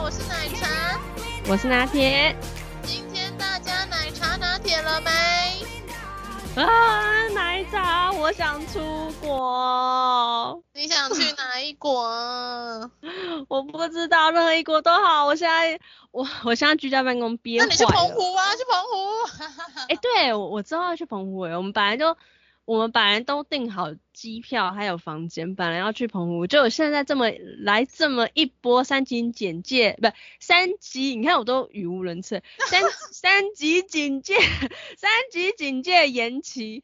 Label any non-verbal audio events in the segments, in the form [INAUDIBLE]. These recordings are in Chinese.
我是奶茶。我是拿铁。今天大家奶茶拿铁了没？啊，奶茶，我想出国。你想去哪一国？[LAUGHS] 我不知道，任何一国都好。我现在，我 [LAUGHS] 我现在居家办公憋坏。那你去澎湖啊？去澎湖？哎、欸，对，我我知道要去澎湖。哎，我们本来就，我们本来都订好机票还有房间，本来要去澎湖。就现在这么来这么一波三级警戒，不三级，你看我都语无伦次。[LAUGHS] 三三级警戒，[LAUGHS] 三级警戒延期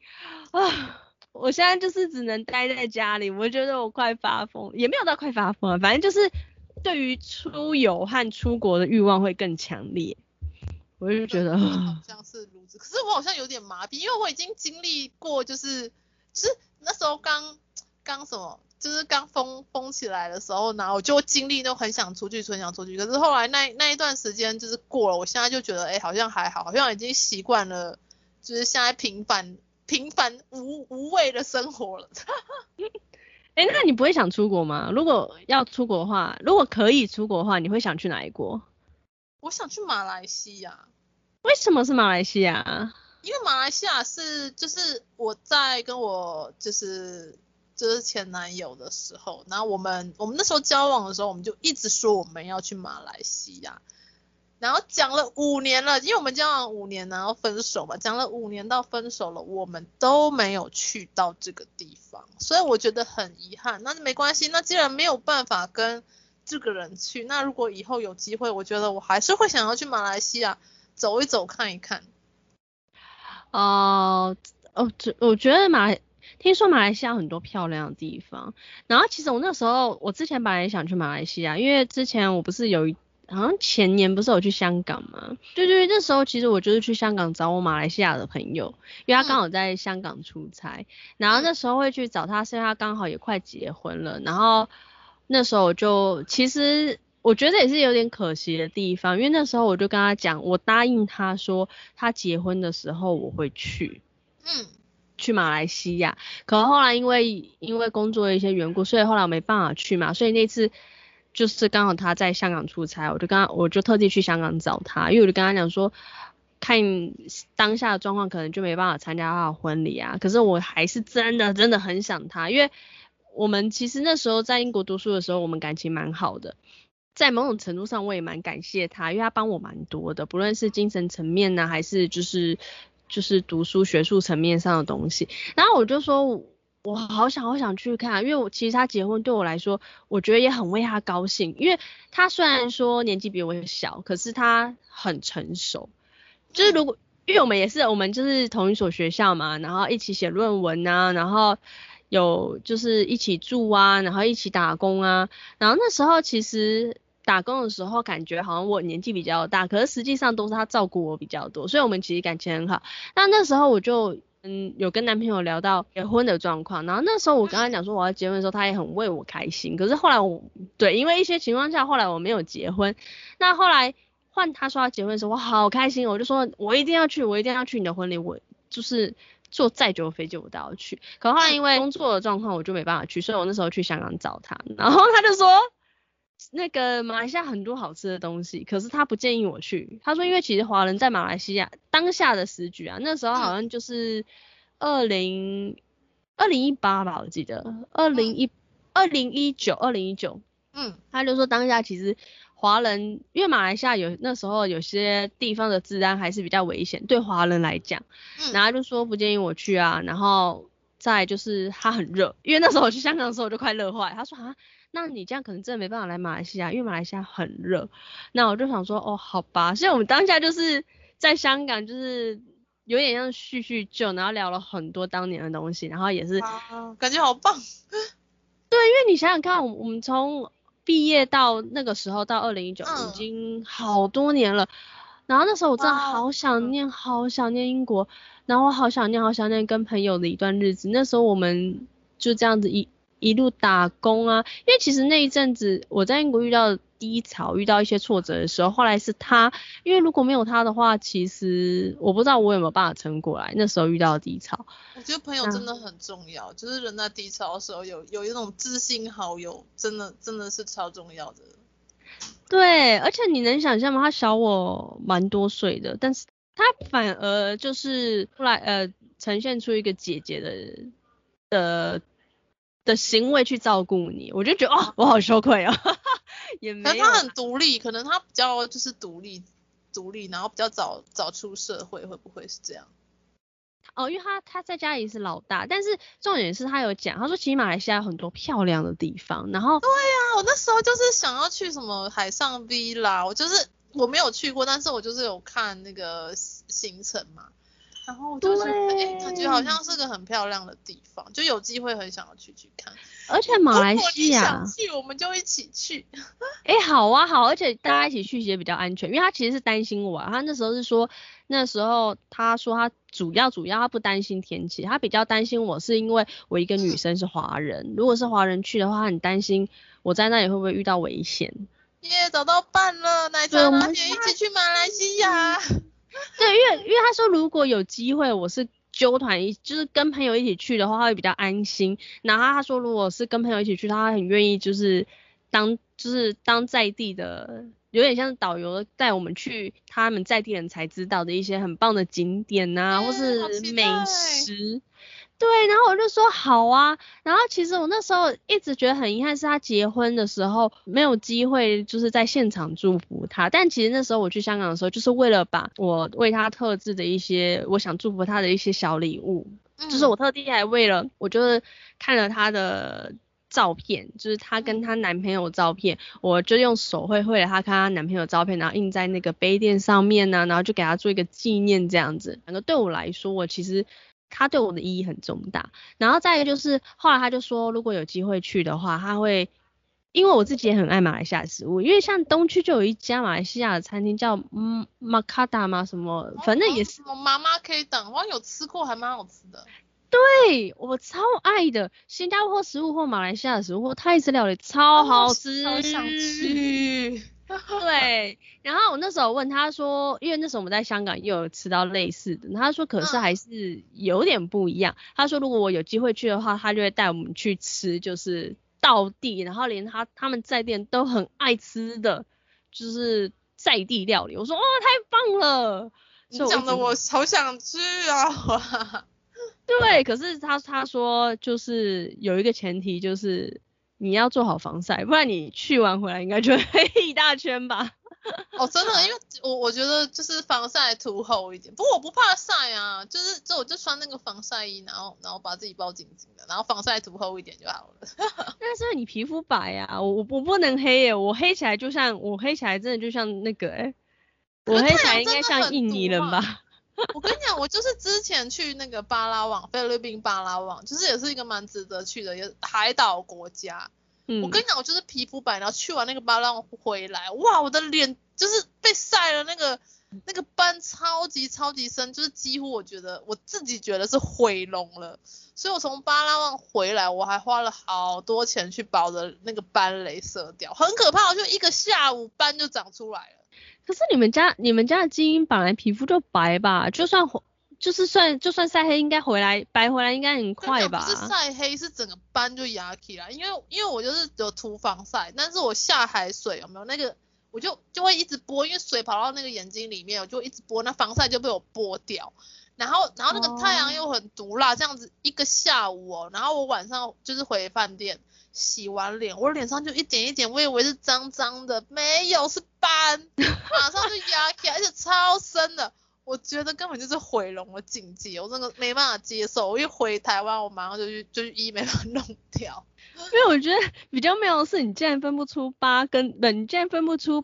啊！我现在就是只能待在家里，我觉得我快发疯，也没有到快发疯了，反正就是对于出游和出国的欲望会更强烈。我就觉得好像是如此，可是我好像有点麻痹，因为我已经经历过，就是就是那时候刚刚什么，就是刚封封起来的时候，然后我就经历都很想出去，很想出去，可是后来那那一段时间就是过了，我现在就觉得，哎，好像还好，好像已经习惯了，就是现在平凡。平凡无无味的生活了。[LAUGHS] 哎、欸，那你不会想出国吗？如果要出国的话，如果可以出国的话，你会想去哪一国？我想去马来西亚。为什么是马来西亚？因为马来西亚是就是我在跟我就是就是前男友的时候，然后我们我们那时候交往的时候，我们就一直说我们要去马来西亚。然后讲了五年了，因为我们交往五年，然后分手嘛，讲了五年到分手了，我们都没有去到这个地方，所以我觉得很遗憾。那没关系，那既然没有办法跟这个人去，那如果以后有机会，我觉得我还是会想要去马来西亚走一走，看一看。哦哦，这我觉得马来，听说马来西亚很多漂亮的地方。然后其实我那时候，我之前本来也想去马来西亚，因为之前我不是有一。好像前年不是有去香港吗？对对对，那时候其实我就是去香港找我马来西亚的朋友，因为他刚好在香港出差，嗯、然后那时候会去找他，是因为他刚好也快结婚了，然后那时候我就其实我觉得也是有点可惜的地方，因为那时候我就跟他讲，我答应他说他结婚的时候我会去，嗯，去马来西亚，可后来因为因为工作的一些缘故，所以后来我没办法去嘛，所以那次。就是刚好他在香港出差，我就跟他，我就特地去香港找他，因为我就跟他讲说，看当下的状况可能就没办法参加他的婚礼啊。可是我还是真的真的很想他，因为我们其实那时候在英国读书的时候，我们感情蛮好的，在某种程度上我也蛮感谢他，因为他帮我蛮多的，不论是精神层面呢，还是就是就是读书学术层面上的东西。然后我就说。我好想好想去看，因为我其实他结婚对我来说，我觉得也很为他高兴，因为他虽然说年纪比我小，可是他很成熟。就是如果因为我们也是我们就是同一所学校嘛，然后一起写论文啊，然后有就是一起住啊，然后一起打工啊，然后那时候其实打工的时候感觉好像我年纪比较大，可是实际上都是他照顾我比较多，所以我们其实感情很好。那那时候我就。嗯，有跟男朋友聊到结婚的状况，然后那时候我跟他讲说我要结婚的时候，他也很为我开心。可是后来我，对，因为一些情况下，后来我没有结婚。那后来换他说要结婚的时候，我好开心，我就说我一定要去，我一定要去你的婚礼，我就是坐再久的飞机我都要去。可后来因为工作的状况，我就没办法去，所以我那时候去香港找他，然后他就说。那个马来西亚很多好吃的东西，可是他不建议我去。他说，因为其实华人在马来西亚当下的时局啊，那时候好像就是二零二零一八吧，我记得二零一二零一九二零一九，嗯，他就说当下其实华人，因为马来西亚有那时候有些地方的治安还是比较危险，对华人来讲，然后他就说不建议我去啊，然后再就是他很热，因为那时候我去香港的时候我就快热坏，他说啊。那你这样可能真的没办法来马来西亚，因为马来西亚很热。那我就想说，哦，好吧。所以我们当下就是在香港，就是有点像叙叙旧，然后聊了很多当年的东西，然后也是、啊、感觉好棒。[LAUGHS] 对，因为你想想看，我们从毕业到那个时候到二零一九，已经好多年了。嗯、然后那时候我真的好想念，好想念英国，然后我好想念，好想念跟朋友的一段日子。那时候我们就这样子一。一路打工啊，因为其实那一阵子我在英国遇到低潮、遇到一些挫折的时候，后来是他，因为如果没有他的话，其实我不知道我有没有办法撑过来。那时候遇到低潮，我觉得朋友真的很重要，嗯、就是人在低潮的时候有有一种知心好友，真的真的是超重要的。对，而且你能想象吗？他小我蛮多岁的，但是他反而就是后来呃呈现出一个姐姐的的的行为去照顾你，我就觉得哦，我好羞愧啊、哦。[LAUGHS] 也没有，他很独立，可能他比较就是独立独立，然后比较早早出社会，会不会是这样？哦，因为他他在家里是老大，但是重点是他有讲，他说其实马来西亚有很多漂亮的地方，然后对呀、啊，我那时候就是想要去什么海上 villa，我就是我没有去过，但是我就是有看那个行程嘛。然后就是，哎，感觉好像是个很漂亮的地方，就有机会很想要去去看。而且马来西亚，想去我们就一起去。哎，好啊，好，而且大家一起去也比较安全，因为他其实是担心我啊，他那时候是说，那时候他说他主要主要他不担心天气，他比较担心我是因为我一个女生是华人，嗯、如果是华人去的话，他很担心我在那里会不会遇到危险。耶，找到伴了，奶茶同学一起去马来西亚。[LAUGHS] 对，因为因为他说如果有机会，我是揪团一，就是跟朋友一起去的话，他会比较安心。然后他说如果是跟朋友一起去，他很愿意就是当就是当在地的，有点像是导游带我们去他们在地人才知道的一些很棒的景点呐、啊，或是美食。对，然后我就说好啊，然后其实我那时候一直觉得很遗憾，是他结婚的时候没有机会就是在现场祝福他。但其实那时候我去香港的时候，就是为了把我为他特制的一些我想祝福他的一些小礼物，嗯、就是我特地还为了，我就是看了他的照片，就是她跟她男朋友照片，我就用手绘绘了她跟她男朋友照片，然后印在那个杯垫上面呢、啊，然后就给她做一个纪念这样子。反正对我来说，我其实。他对我的意义很重大，然后再一个就是后来他就说，如果有机会去的话，他会，因为我自己也很爱马来西亚食物，因为像东区就有一家马来西亚的餐厅叫嗯马卡达嘛什么，反正也是。我妈妈可以等，我有吃过，还蛮好吃的。对，我超爱的，新加坡食物或马来西亚的食物或泰式料理超好吃，超想去。[LAUGHS] 对，然后我那时候问他说，因为那时候我们在香港又有吃到类似的，他说可是还是有点不一样。嗯、他说如果我有机会去的话，他就会带我们去吃，就是道地，然后连他他们在店都很爱吃的，就是在地料理。我说哇、哦，太棒了！你讲的我好想去啊！[LAUGHS] 对，可是他他说就是有一个前提就是。你要做好防晒，不然你去完回来应该就会 [LAUGHS] 黑一大圈吧。哦，真的，因为 [LAUGHS] 我我觉得就是防晒涂厚一点，不过我不怕晒啊，就是就我就穿那个防晒衣，然后然后把自己包紧紧的，然后防晒涂厚一点就好了。[LAUGHS] 但是你皮肤白啊，我我不能黑耶，我黑起来就像我黑起来真的就像那个哎，我黑起来应该像印尼人吧。[LAUGHS] 我跟你讲，我就是之前去那个巴拉望，菲律宾巴拉望，就是也是一个蛮值得去的也海岛国家。嗯，我跟你讲，我就是皮肤白，然后去完那个巴拉望回来，哇，我的脸就是被晒了那个那个斑超级超级深，就是几乎我觉得我自己觉得是毁容了。所以我从巴拉望回来，我还花了好多钱去把我的那个斑镭射掉，很可怕，就一个下午斑就长出来了。可是你们家你们家的基因本来皮肤就白吧？就算就是算就算晒黑，应该回来白回来应该很快吧？不是晒黑，是整个斑就压起来。因为因为我就是有涂防晒，但是我下海水有没有那个，我就就会一直拨，因为水跑到那个眼睛里面，我就一直拨，那防晒就被我剥掉。然后然后那个太阳又很毒辣，这样子一个下午哦，然后我晚上就是回饭店。洗完脸，我脸上就一点一点，我以为是脏脏的，没有，是斑，[LAUGHS] 马上就压起来，而且超深的，我觉得根本就是毁容的境界，我真的没办法接受。我一回台湾，我马上就去就去医美把它弄掉。因为我觉得比较妙的是，你竟然分不出疤跟，你竟然分不出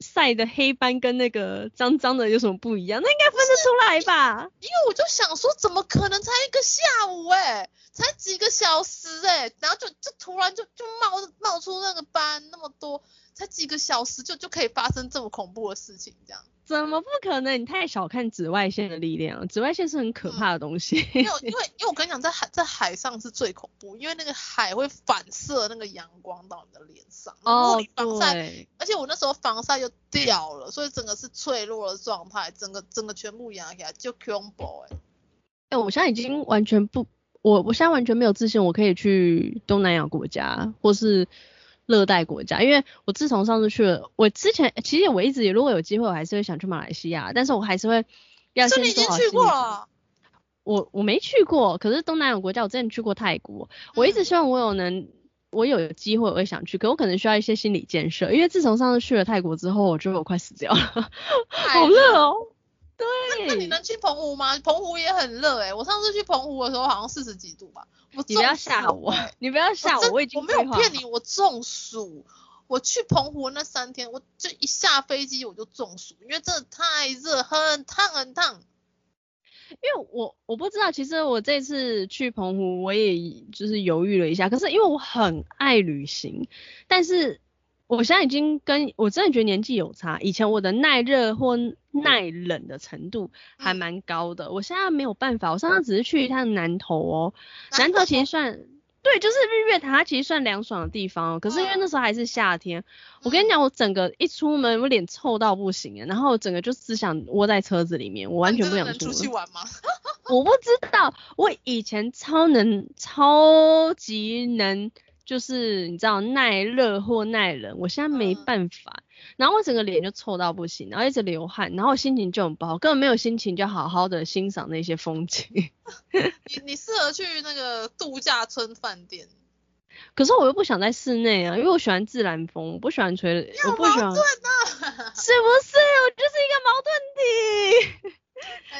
晒的黑斑跟那个脏脏的有什么不一样？那应该分得出来吧？因为我就想说，怎么可能才一个下午哎、才几个小时哎、然后就就突然就就冒冒出那个斑那么多，才几个小时就就可以发生这么恐怖的事情，这样怎么不可能？你太小看紫外线的力量，紫外线是很可怕的东西。[LAUGHS] 因为，因为因为我跟你讲，在海在海上是最恐怖，因为那个海会反射那个阳光到你的脸上。哦，你防晒，对。而且我那时候防晒又掉了，所以整个是脆弱的状态，整个整个全部压起来就恐怖哎。哎、欸，我现在已经完全不，我我现在完全没有自信，我可以去东南亚国家或是热带国家，因为我自从上次去了，我之前其实我一直如果有机会，我还是会想去马来西亚，但是我还是会要先做好心理。去过了？我我没去过，可是东南亚国家我之前去过泰国，我一直希望我有能，我有机会我会想去，可我可能需要一些心理建设，因为自从上次去了泰国之后，我觉得我快死掉了，好热哦。对，那你能去澎湖吗？澎湖也很热哎、欸，我上次去澎湖的时候好像四十几度吧。我 [LAUGHS] 你不要吓我，你不要吓我，我，我已经我没有骗你，我中暑。我去澎湖那三天，我就一下飞机我就中暑，因为真的太热，很烫很烫。因为我我不知道，其实我这次去澎湖，我也就是犹豫了一下，可是因为我很爱旅行，但是。我现在已经跟我真的觉得年纪有差，以前我的耐热或耐冷的程度还蛮高的，我现在没有办法。我上次只是去一趟南投哦，南投其实算对，就是日月潭，它其实算凉爽的地方哦。可是因为那时候还是夏天，我跟你讲，我整个一出门我脸臭到不行啊，然后整个就只想窝在车子里面，我完全不想出门。出去玩吗？我不知道，我以前超能，超级能。就是你知道耐热或耐冷，我现在没办法，嗯、然后我整个脸就臭到不行，然后一直流汗，然后心情就很不好，根本没有心情就好好的欣赏那些风景。[LAUGHS] 你你适合去那个度假村饭店，可是我又不想在室内啊，因为我喜欢自然风，我不喜欢吹，我不喜欢，[LAUGHS] 是不是？我就是一个矛盾体。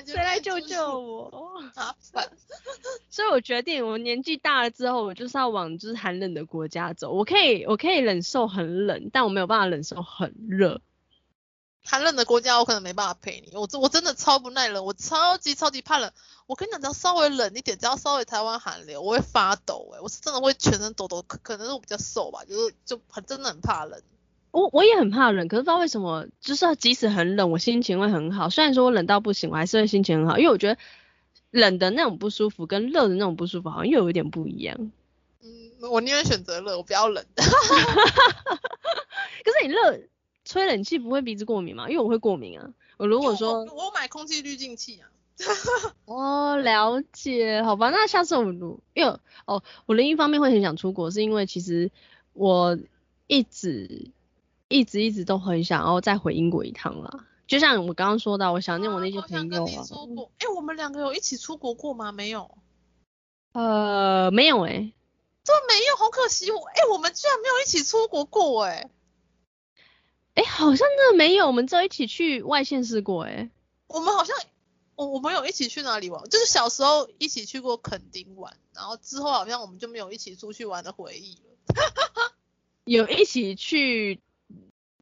谁来救救我？[LAUGHS] 所以我决定，我年纪大了之后，我就是要往就是寒冷的国家走。我可以，我可以忍受很冷，但我没有办法忍受很热。寒冷的国家，我可能没办法陪你。我我真的超不耐冷，我超级超级怕冷。我跟你讲，只要稍微冷一点，只要稍微台湾寒流，我会发抖。诶，我是真的会全身抖抖。可可能是我比较瘦吧，就是就很真的很怕冷。我我也很怕冷，可是不知道为什么，就是即使很冷，我心情会很好。虽然说我冷到不行，我还是会心情很好，因为我觉得冷的那种不舒服跟热的那种不舒服好像又有一点不一样。嗯，我宁愿选择热，我不要冷。[LAUGHS] 可是你热吹冷气不会鼻子过敏吗？因为我会过敏啊。我如果说我，我买空气滤净器啊。[LAUGHS] 哦，了解，好吧，那下次我录，因为哦，我另一方面会很想出国，是因为其实我一直。一直一直都很想要再回英国一趟啦，就像我刚刚说到，我想念我那些朋友啊。哎、啊欸，我们两个有一起出国过吗？没有。呃，没有哎、欸。这没有，好可惜。哎、欸，我们居然没有一起出国过哎、欸。哎、欸，好像真的没有，我们只有一起去外县市过哎、欸。我们好像，我我们有一起去哪里玩？就是小时候一起去过垦丁玩，然后之后好像我们就没有一起出去玩的回忆了。[LAUGHS] 有一起去。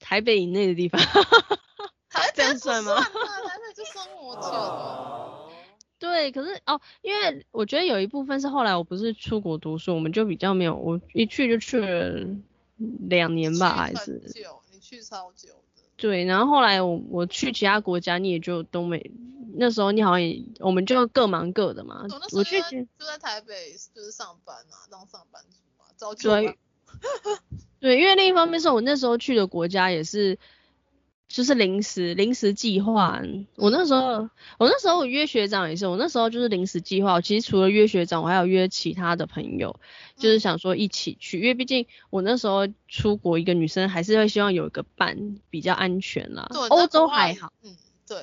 台北以内的地方，[LAUGHS] 台这样算吗？台北就生活圈。对，可是哦，因为我觉得有一部分是后来我不是出国读书，我们就比较没有，我一去就去了两年吧，还是。久，你去超久的。对，然后后来我我去其他国家，你也就都没，那时候你好像也，我们就各忙各的嘛。我去就在台北，就是上班啊，当上班族嘛，早就。[LAUGHS] 对，因为另一方面是我那时候去的国家也是，就是临时临时计划。我那时候我那时候我约学长也是，我那时候就是临时计划。其实除了约学长，我还有约其他的朋友，就是想说一起去，因为毕竟我那时候出国，一个女生还是会希望有一个伴比较安全啦。欧洲还好，嗯，对，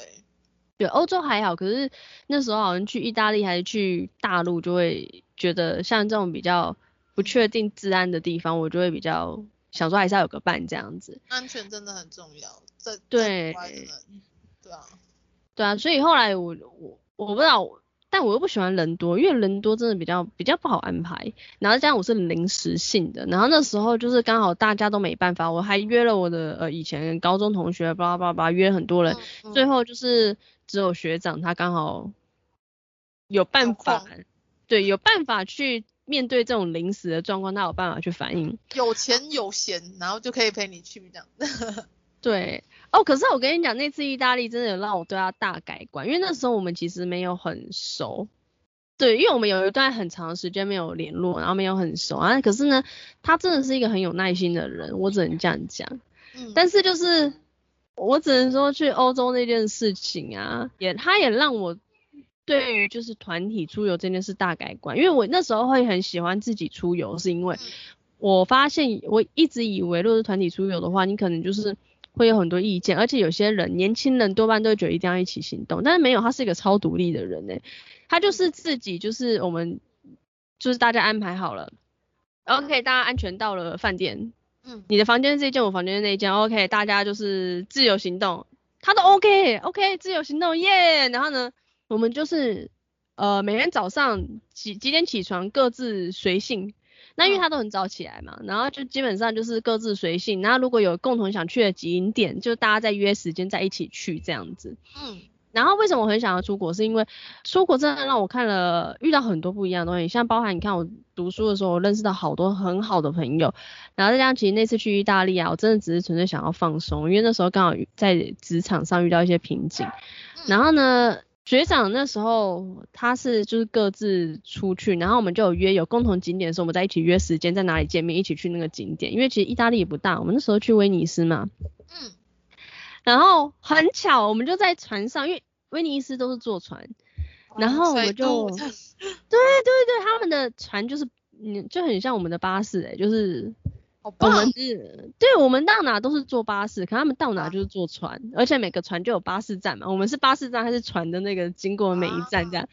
对，欧洲还好，可是那时候好像去意大利还是去大陆，就会觉得像这种比较。不确定治安的地方，我就会比较想说还是要有个伴这样子。安全真的很重要，在对对啊，对啊，所以后来我我我不知道，但我又不喜欢人多，因为人多真的比较比较不好安排。然后加上我是临时性的，然后那时候就是刚好大家都没办法，我还约了我的呃以前高中同学，巴拉巴拉巴拉约很多人，嗯嗯、最后就是只有学长他刚好有办法，对，有办法去。面对这种临时的状况，他有办法去反应。有钱有闲，然后就可以陪你去这样。[LAUGHS] 对，哦，可是我跟你讲，那次意大利真的有让我对他大改观，因为那时候我们其实没有很熟。对，因为我们有一段很长时间没有联络，然后没有很熟啊。可是呢，他真的是一个很有耐心的人，我只能这样讲。嗯。但是就是，我只能说去欧洲那件事情啊，也他也让我对于就是团体出游这件事大改观。因为我那时候会很喜欢自己出游，是因为我发现我一直以为，如果是团体出游的话，你可能就是会有很多意见，而且有些人年轻人多半都会觉得一定要一起行动，但是没有，他是一个超独立的人呢。他就是自己，就是我们，就是大家安排好了，OK，大家安全到了饭店，嗯，你的房间这一间，我房间那一间，OK，大家就是自由行动，他都 OK，OK，自由行动，耶，然后呢，我们就是呃每天早上几几点起床，各自随性，那因为他都很早起来嘛，然后就基本上就是各自随性，然后如果有共同想去的景点，就大家再约时间在一起去这样子，嗯。然后为什么我很想要出国？是因为出国真的让我看了遇到很多不一样的东西，像包含你看我读书的时候，我认识到好多很好的朋友。然后再加上其实那次去意大利啊，我真的只是纯粹想要放松，因为那时候刚好在职场上遇到一些瓶颈。然后呢，学长那时候他是就是各自出去，然后我们就有约有共同景点的时候，我们在一起约时间在哪里见面，一起去那个景点。因为其实意大利也不大，我们那时候去威尼斯嘛。嗯。然后很巧，我们就在船上，因为。威尼斯都是坐船，然后我们就，对对对，他们的船就是，嗯，就很像我们的巴士哎、欸，就是，我们是，对，我们到哪都是坐巴士，可他们到哪就是坐船，而且每个船就有巴士站嘛，我们是巴士站还是船的那个经过每一站这样，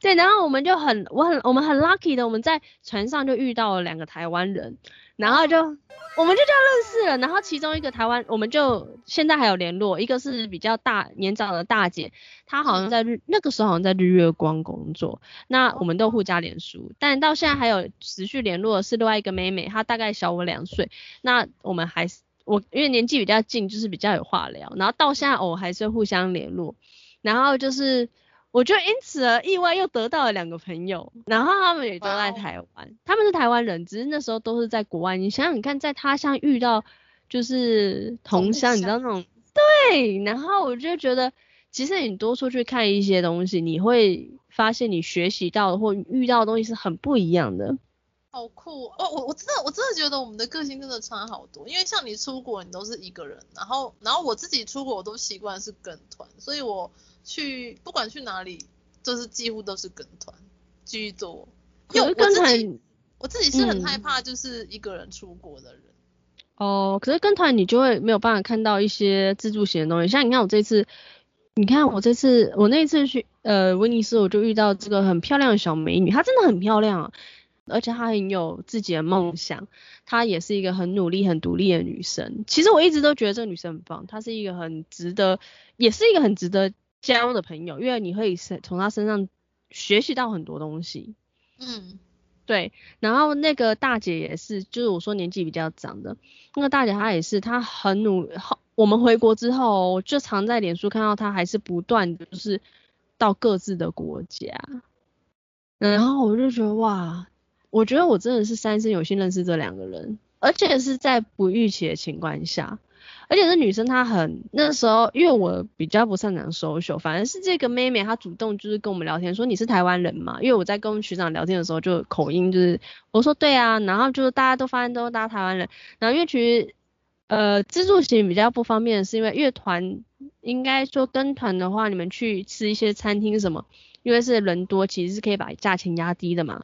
对，然后我们就很，我很，我们很 lucky 的，我们在船上就遇到了两个台湾人。然后就，我们就这样认识了。然后其中一个台湾，我们就现在还有联络。一个是比较大年长的大姐，她好像在日那个时候好像在日月光工作。那我们都互加脸书，但到现在还有持续联络的是另外一个妹妹，她大概小我两岁。那我们还是我因为年纪比较近，就是比较有话聊。然后到现在我还是互相联络。然后就是。我就因此而意外又得到了两个朋友，然后他们也都在台湾，他们是台湾人，只是那时候都是在国外。你想想看，在他乡遇到就是同乡，你知道那种对，然后我就觉得，其实你多出去看一些东西，你会发现你学习到的或遇到的东西是很不一样的。好酷哦！我我真的我真的觉得我们的个性真的差好多，因为像你出国，你都是一个人，然后然后我自己出国我都习惯是跟团，所以我。去不管去哪里，就是几乎都是跟团居多。因为我自己，我自己是很害怕就是一个人出国的人。嗯、哦，可是跟团你就会没有办法看到一些自助型的东西。像你看我这次，你看我这次，我那次去呃威尼斯，我就遇到这个很漂亮的小美女，她真的很漂亮，而且她很有自己的梦想，她也是一个很努力、很独立的女生。其实我一直都觉得这个女生很棒，她是一个很值得，也是一个很值得。交的朋友，因为你会从他身上学习到很多东西。嗯，对。然后那个大姐也是，就是我说年纪比较长的那个大姐，她也是，她很努。我们回国之后，就常在脸书看到她，还是不断的就是到各自的国家。然后我就觉得哇，我觉得我真的是三生有幸认识这两个人，而且是在不预期的情况下。而且这女生她很那时候，因为我比较不擅长 social，反而是这个妹妹她主动就是跟我们聊天，说你是台湾人嘛？因为我在跟学长聊天的时候就口音就是我说对啊，然后就是大家都发现都是大家台湾人，然后因为其实呃自助型比较不方便是因为乐团应该说跟团的话，你们去吃一些餐厅什么，因为是人多，其实是可以把价钱压低的嘛。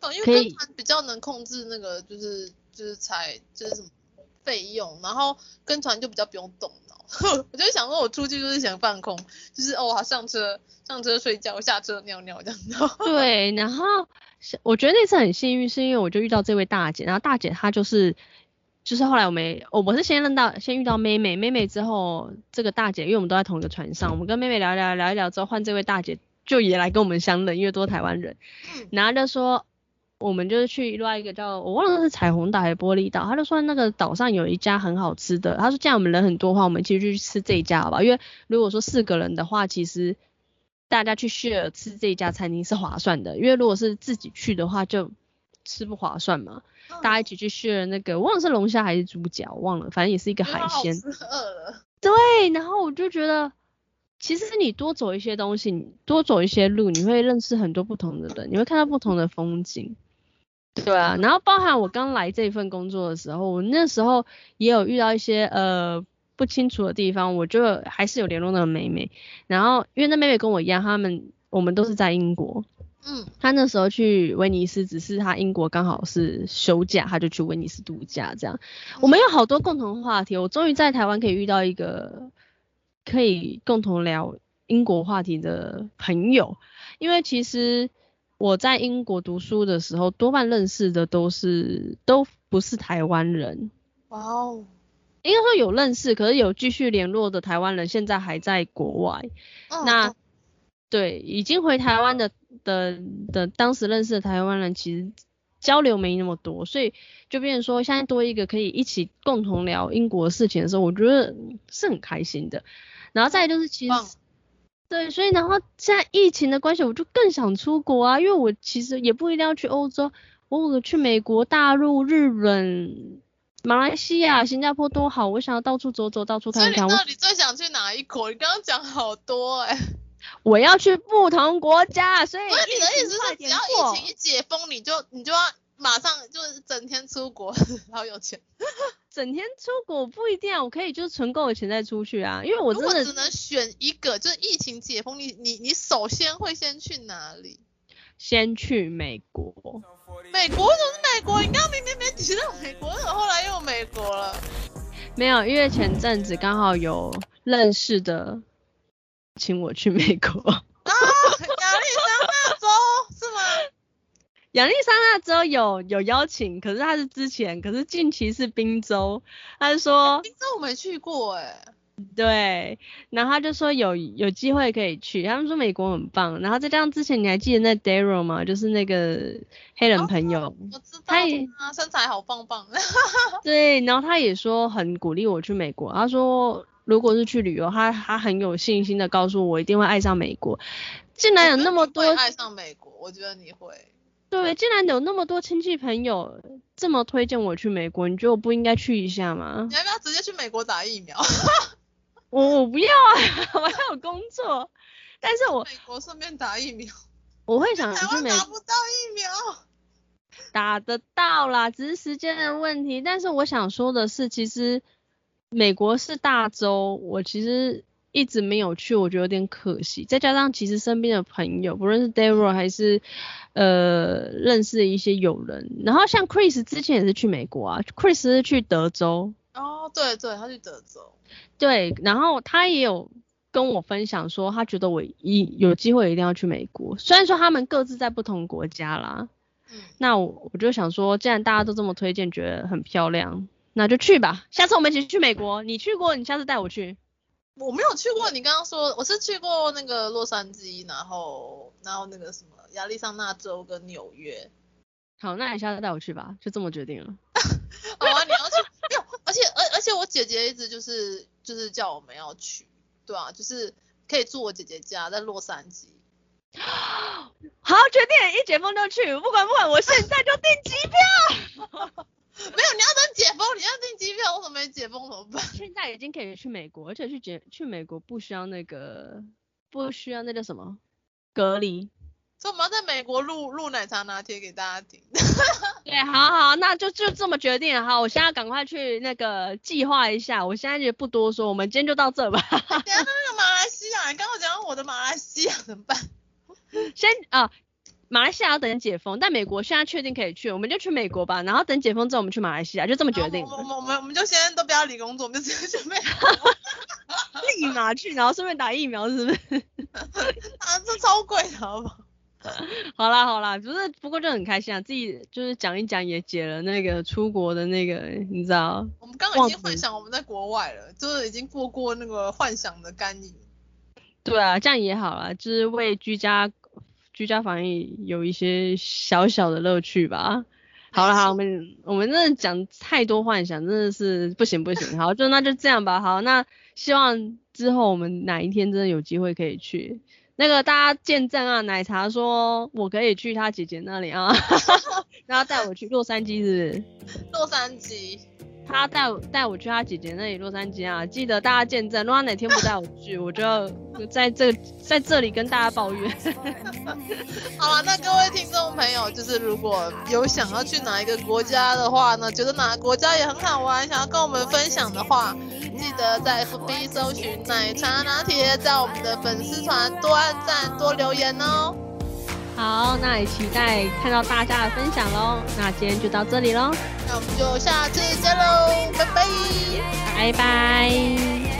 哦，因为跟团比较能控制那个就是就是才就是什么。费用，然后跟团就比较不用动脑，[LAUGHS] 我就想说，我出去就是想放空，就是哦，好上车上车睡觉，下车尿尿这样子。对，然后我觉得那次很幸运，是因为我就遇到这位大姐，然后大姐她就是就是后来我们，我我是先认到先遇到妹妹，妹妹之后这个大姐，因为我们都在同一个船上，我们跟妹妹聊一聊聊一聊之后，换这位大姐就也来跟我们相认，因为都是台湾人，然后就说。我们就是去另外一个叫我忘了是彩虹岛还是玻璃岛，他就说那个岛上有一家很好吃的，他说这样我们人很多的话，我们其实就去吃这一家好吧？因为如果说四个人的话，其实大家去 share 吃这一家餐厅是划算的，因为如果是自己去的话就吃不划算嘛，嗯、大家一起去 share 那个，忘了是龙虾还是猪脚，忘了，反正也是一个海鲜。对，然后我就觉得，其实你多走一些东西，你多走一些路，你会认识很多不同的人，你会看到不同的风景。对啊，然后包含我刚来这份工作的时候，我那时候也有遇到一些呃不清楚的地方，我就还是有联络那个妹妹。然后因为那妹妹跟我一样，他们我们都是在英国，嗯，她那时候去威尼斯，只是她英国刚好是休假，她就去威尼斯度假这样。我们有好多共同话题，我终于在台湾可以遇到一个可以共同聊英国话题的朋友，因为其实。我在英国读书的时候，多半认识的都是都不是台湾人。哇哦，应该说有认识，可是有继续联络的台湾人，现在还在国外。嗯、那对已经回台湾的的的当时认识的台湾人，其实交流没那么多，所以就变成说，现在多一个可以一起共同聊英国的事情的时候，我觉得是很开心的。然后再就是其实。对，所以然后现在疫情的关系，我就更想出国啊，因为我其实也不一定要去欧洲，我去美国大陆、日本、马来西亚、新加坡多好，我想要到处走走，到处看看。所以你到底最想去哪一国？你刚刚讲好多哎、欸。我要去不同国家，所以。所以你的意思是，只要疫情一解封，你就你就要马上就是整天出国，[LAUGHS] 好有钱。整天出国不一定啊，我可以就是存够了钱再出去啊，因为我真的只能选一个，就是疫情解封，你你你首先会先去哪里？先去美国。美国？为什么是美国？你刚刚明明没提到美国，怎么后来又美国了？没有，因为前阵子刚好有认识的请我去美国。啊，亚利桑那州是吗？亚利桑那州有有邀请，可是他是之前，可是近期是宾州，他就说宾州我没去过哎，对，然后他就说有有机会可以去，他们说美国很棒，然后再加上之前你还记得那 Daryl 吗？就是那个黑人朋友，哦、我知道他也身材好棒棒，[LAUGHS] [LAUGHS] 对，然后他也说很鼓励我去美国，他说如果是去旅游，他他很有信心的告诉我一定会爱上美国，竟然有那么多爱上美国，我觉得你会。对，既然有那么多亲戚朋友这么推荐我去美国，你觉得我不应该去一下吗？你要不要直接去美国打疫苗？[LAUGHS] 我我不要啊，[LAUGHS] 我还有工作。但是我美国顺便打疫苗，我会想去美国。打不到疫苗，打得到啦，只是时间的问题。但是我想说的是，其实美国是大洲，我其实。一直没有去，我觉得有点可惜。再加上其实身边的朋友，不论是 Daryl 还是呃认识的一些友人，然后像 Chris 之前也是去美国啊，Chris 是去德州。哦，对对，他去德州。对，然后他也有跟我分享说，他觉得我一有机会一定要去美国。虽然说他们各自在不同国家啦，嗯，那我我就想说，既然大家都这么推荐，觉得很漂亮，那就去吧。下次我们一起去美国，你去过，你下次带我去。我没有去过，你刚刚说我是去过那个洛杉矶，然后然后那个什么亚利桑那州跟纽约。好，那你下次带我去吧，就这么决定了。[LAUGHS] 好啊，你要去？没有，而且而而且我姐姐一直就是就是叫我们要去，对啊，就是可以住我姐姐家在洛杉矶。[GASPS] 好，决定，一解封就去，不管不管，我现在就订机票。[LAUGHS] [LAUGHS] 没有，你要等解封，你要订机票，我怎么没解封怎么办？[LAUGHS] 现在已经可以去美国，而且去解去美国不需要那个，不需要那叫什么隔离。所以我们要在美国录录奶茶拿铁给大家听。[LAUGHS] 对，好好，那就就这么决定了。好，我现在赶快去那个计划一下，我现在也不多说，我们今天就到这吧。等下那个马来西亚，你刚刚讲我的马来西亚怎么办？先啊。马来西亚要等解封，但美国现在确定可以去，我们就去美国吧。然后等解封之后，我们去马来西亚，就这么决定。我们我们我们就先都不要理工作，我们就直接去美国，立马去，然后顺便打疫苗，是不是？啊，这超贵的，好不好？好啦好啦，不是，不过就很开心啊，自己就是讲一讲也解了那个出国的那个，你知道？我们刚刚已经幻想我们在国外了，就是已经过过那个幻想的干瘾。对啊，这样也好啦，就是为居家。居家防疫有一些小小的乐趣吧。好了，好，[LAUGHS] 我们我们真的讲太多幻想，真的是不行不行。好，就那就这样吧。好，那希望之后我们哪一天真的有机会可以去，那个大家见证啊，奶茶说我可以去他姐姐那里啊，[LAUGHS] 然后带我去洛杉矶，是不是？洛杉矶。他带我带我去他姐姐那里洛杉矶啊，记得大家见证。如果哪天不带我去，我就在这 [LAUGHS] 在这里跟大家抱怨。[LAUGHS] 好了，那各位听众朋友，就是如果有想要去哪一个国家的话呢，觉得哪个国家也很好玩，想要跟我们分享的话，记得在 FB 搜寻奶茶拿铁，在我们的粉丝团多按赞多留言哦。好，那也期待看到大家的分享喽。那今天就到这里喽，那我们就下次见喽，拜拜，拜拜。